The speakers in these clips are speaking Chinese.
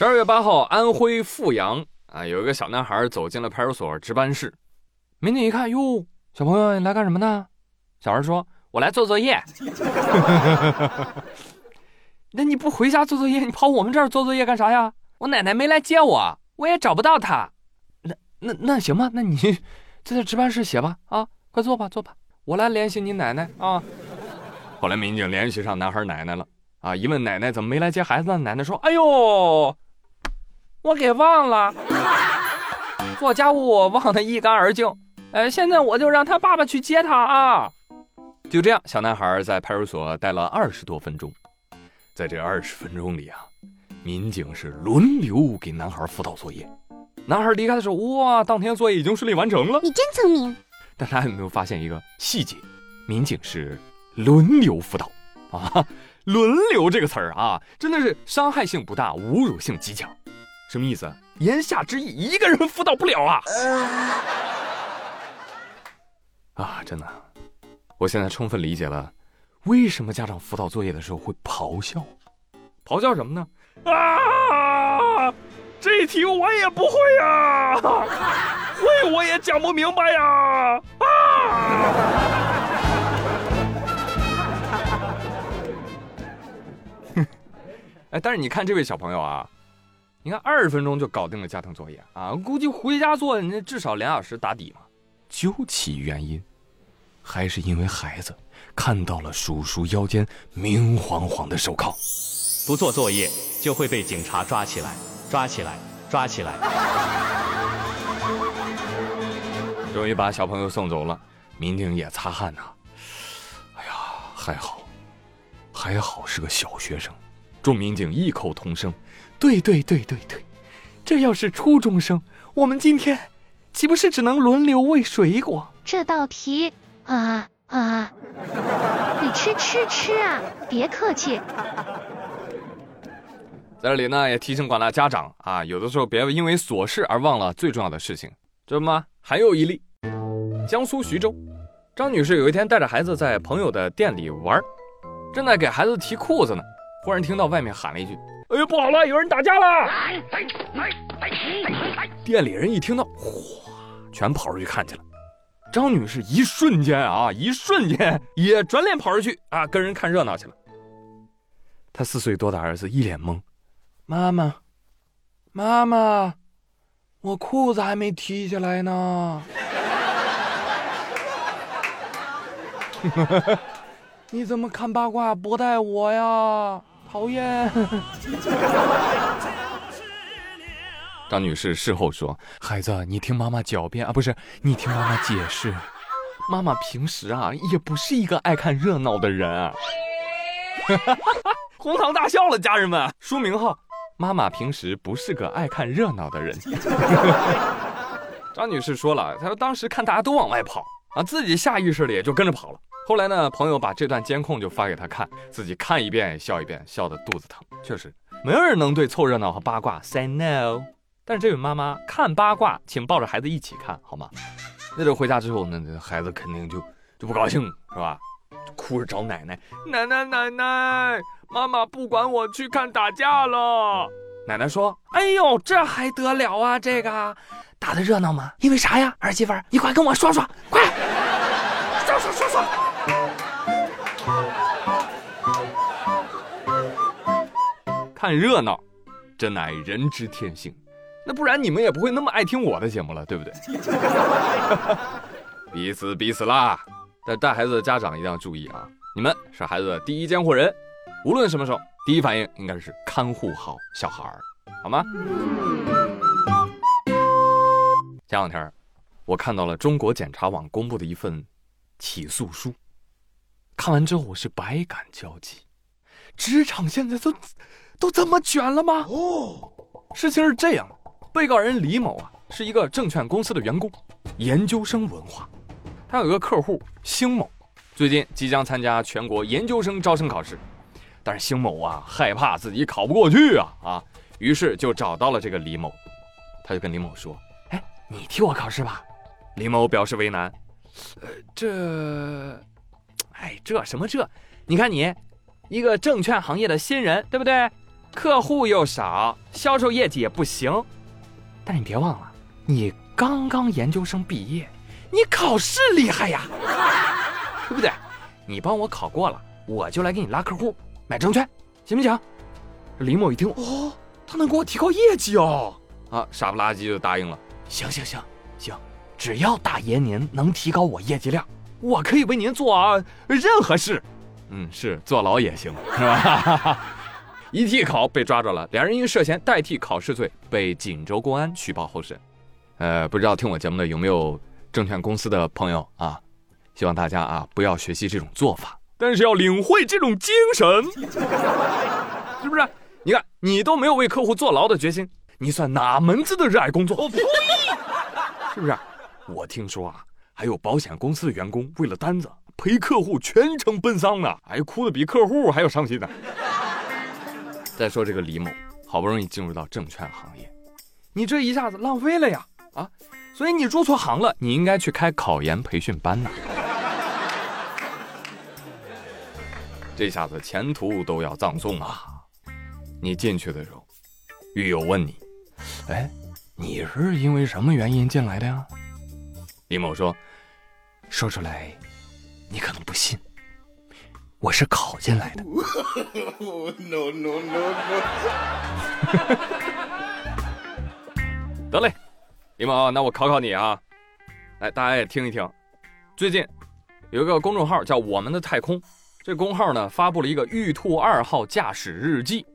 十二月八号，安徽阜阳啊，有一个小男孩走进了派出所值班室。民警一看，哟，小朋友，你来干什么呢？小孩说：“我来做作业。”那你不回家做作业，你跑我们这儿做作业干啥呀？我奶奶没来接我，我也找不到她。那那那行吧，那你就在值班室写吧。啊，快坐吧，坐吧，我来联系你奶奶啊。后来民警联系上男孩奶奶了。啊！一问奶奶怎么没来接孩子呢？奶奶说：“哎呦，我给忘了，做家务我忘得一干二净。哎，现在我就让他爸爸去接他啊！”就这样，小男孩在派出所待了二十多分钟。在这二十分钟里啊，民警是轮流给男孩辅导作业。男孩离开的时候，哇，当天作业已经顺利完成了。你真聪明。但他有没有发现一个细节？民警是轮流辅导 啊。轮流这个词儿啊，真的是伤害性不大，侮辱性极强。什么意思？言下之意，一个人辅导不了啊！啊，真的，我现在充分理解了，为什么家长辅导作业的时候会咆哮。咆哮什么呢？啊！这题我也不会呀，会我也讲不明白呀！啊！哎，但是你看这位小朋友啊，你看二十分钟就搞定了家庭作业啊，估计回家做那至少两小时打底嘛。究其原因，还是因为孩子看到了叔叔腰间明晃晃的手铐，不做作业就会被警察抓起来，抓起来，抓起来。终于把小朋友送走了，民警也擦汗呐。哎呀，还好，还好是个小学生。众民警异口同声：“对对对对对，这要是初中生，我们今天岂不是只能轮流喂水果？这道题啊啊，你吃吃吃啊！别客气。”在这里呢，也提醒广大家长啊，有的时候别因为琐事而忘了最重要的事情，知道吗？还有一例，江苏徐州，张女士有一天带着孩子在朋友的店里玩，正在给孩子提裤子呢。忽然听到外面喊了一句：“哎呦，不好了，有人打架了！”店里人一听到，哗，全跑出去看去了。张女士一瞬间啊，一瞬间也转脸跑出去啊，跟人看热闹去了。她四岁多的儿子一脸懵：“妈妈，妈妈，我裤子还没提下来呢。你怎么看八卦不带我呀？”讨厌。张女士事后说：“孩子，你听妈妈狡辩啊，不是你听妈妈解释。妈妈平时啊，也不是一个爱看热闹的人。”哈哈哈哈！哄堂大笑了，家人们。书名号：妈妈平时不是个爱看热闹的人。张女士说了，她说当时看大家都往外跑啊，自己下意识的也就跟着跑了。后来呢，朋友把这段监控就发给他看，自己看一遍笑一遍，笑得肚子疼。确实，没有人能对凑热闹和八卦 say no。但是这位妈妈看八卦，请抱着孩子一起看好吗？那这回家之后，那这孩子肯定就就不高兴，是吧？哭着找奶奶，奶奶奶奶，妈妈不管我去看打架了。奶奶说：“哎呦，这还得了啊？这个打的热闹吗？因为啥呀？儿媳妇，你快跟我说说，快说说说说。”看热闹，这乃人之天性。那不然你们也不会那么爱听我的节目了，对不对？彼此彼此啦。但带孩子的家长一定要注意啊！你们是孩子的第一监护人，无论什么时候，第一反应应该是看护好小孩儿，好吗？前两天，我看到了中国检察网公布的一份起诉书，看完之后我是百感交集。职场现在都。都这么卷了吗？哦，事情是这样的，被告人李某啊是一个证券公司的员工，研究生文化。他有一个客户星某，最近即将参加全国研究生招生考试，但是星某啊害怕自己考不过去啊啊，于是就找到了这个李某，他就跟李某说：“哎，你替我考试吧。”李某表示为难：“呃，这，哎，这什么这？你看你，一个证券行业的新人，对不对？”客户又少，销售业绩也不行。但你别忘了，你刚刚研究生毕业，你考试厉害呀，对不对？你帮我考过了，我就来给你拉客户，买证券，行不行？李某一听，哦，他能给我提高业绩哦，啊，傻不拉几就答应了。行行行行，只要大爷您能提高我业绩量，我可以为您做任何事。嗯，是坐牢也行，是吧？一替考被抓着了，两人因涉嫌代替考试罪被锦州公安取保候审。呃，不知道听我节目的有没有证券公司的朋友啊？希望大家啊不要学习这种做法，但是要领会这种精神，是不是？你看你都没有为客户坐牢的决心，你算哪门子的热爱工作？我呸！是不是？我听说啊，还有保险公司的员工为了单子陪客户全程奔丧呢，哎，哭的比客户还要伤心呢。再说这个李某，好不容易进入到证券行业，你这一下子浪费了呀！啊，所以你入错行了，你应该去开考研培训班呢。这下子前途都要葬送啊！你进去的时候，狱友问你：“哎，你是因为什么原因进来的呀？”李某说：“说出来，你可能不信。”我是考进来的。no no no no。得嘞，李某，那我考考你啊，来，大家也听一听。最近有一个公众号叫“我们的太空”，这公号呢发布了一个玉兔二号驾驶日记。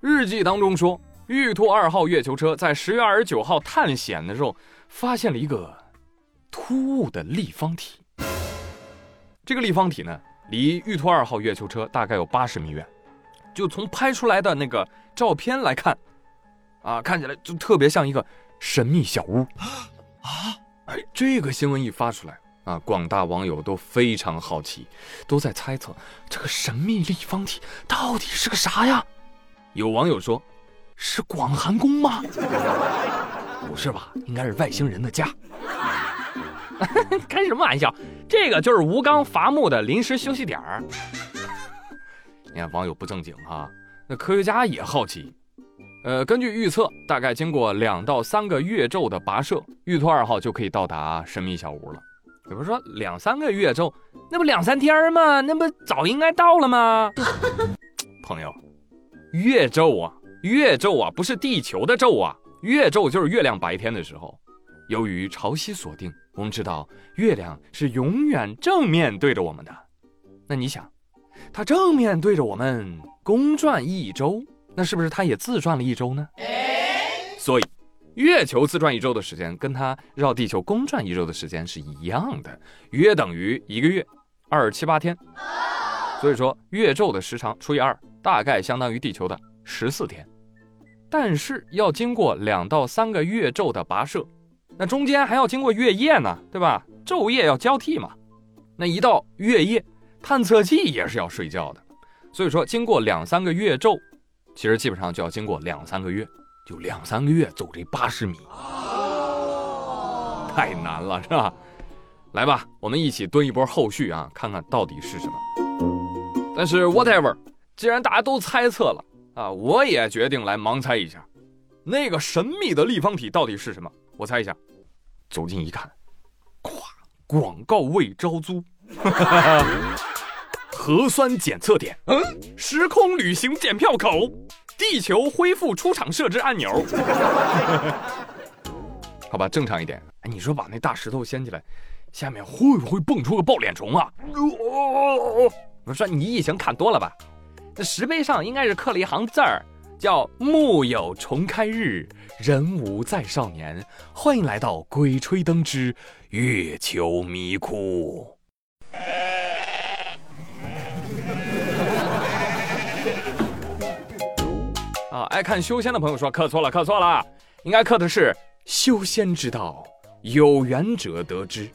日记当中说，玉兔二号月球车在十月二十九号探险的时候，发现了一个突兀的立方体。这个立方体呢？离玉兔二号月球车大概有八十米远，就从拍出来的那个照片来看，啊，看起来就特别像一个神秘小屋。啊，哎，这个新闻一发出来，啊，广大网友都非常好奇，都在猜测这个神秘立方体到底是个啥呀？有网友说，是广寒宫吗？不是吧，应该是外星人的家。开什么玩笑？这个就是吴刚伐木的临时休息点儿。你看网友不正经哈，那科学家也好奇。呃，根据预测，大概经过两到三个月昼的跋涉，玉兔二号就可以到达神秘小屋了。有人说两三个月昼，那不两三天吗？那不早应该到了吗？朋友，月昼啊，月昼啊，不是地球的昼啊，月昼就是月亮白天的时候。由于潮汐锁定。我们知道月亮是永远正面对着我们的，那你想，它正面对着我们公转一周，那是不是它也自转了一周呢？所以，月球自转一周的时间跟它绕地球公转一周的时间是一样的，约等于一个月二十七八天。所以说，月昼的时长除以二，大概相当于地球的十四天。但是要经过两到三个月昼的跋涉。那中间还要经过月夜呢，对吧？昼夜要交替嘛。那一到月夜，探测器也是要睡觉的。所以说，经过两三个月昼，其实基本上就要经过两三个月，就两三个月走这八十米，太难了，是吧？来吧，我们一起蹲一波后续啊，看看到底是什么。但是 whatever，既然大家都猜测了啊，我也决定来盲猜一下，那个神秘的立方体到底是什么？我猜一下，走近一看，咵，广告位招租，核酸检测点，嗯，时空旅行检票口，地球恢复出厂设置按钮。好吧，正常一点。哎，你说把那大石头掀起来，下面会不会蹦出个抱脸虫啊？我说你异形看多了吧？那石碑上应该是刻了一行字儿。叫木有重开日，人无再少年。欢迎来到《鬼吹灯之月球迷窟》。啊，爱看修仙的朋友说刻错了，刻错了，应该刻的是修仙之道，有缘者得之。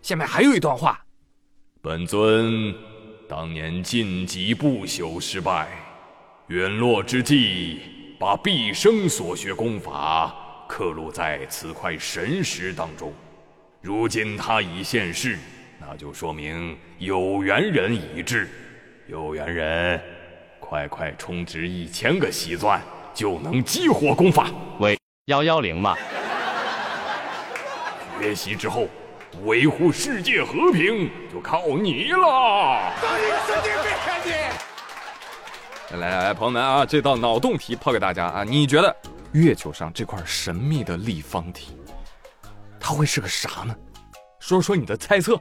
下面还有一段话：本尊当年晋级不朽失败。陨落之际，把毕生所学功法刻录在此块神石当中。如今他已现世，那就说明有缘人已至。有缘人，快快充值一千个喜钻，就能激活功法。喂，幺幺零嘛。学习之后，维护世界和平就靠你了。来来来，朋友们啊，这道脑洞题抛给大家啊！你觉得月球上这块神秘的立方体，它会是个啥呢？说说你的猜测。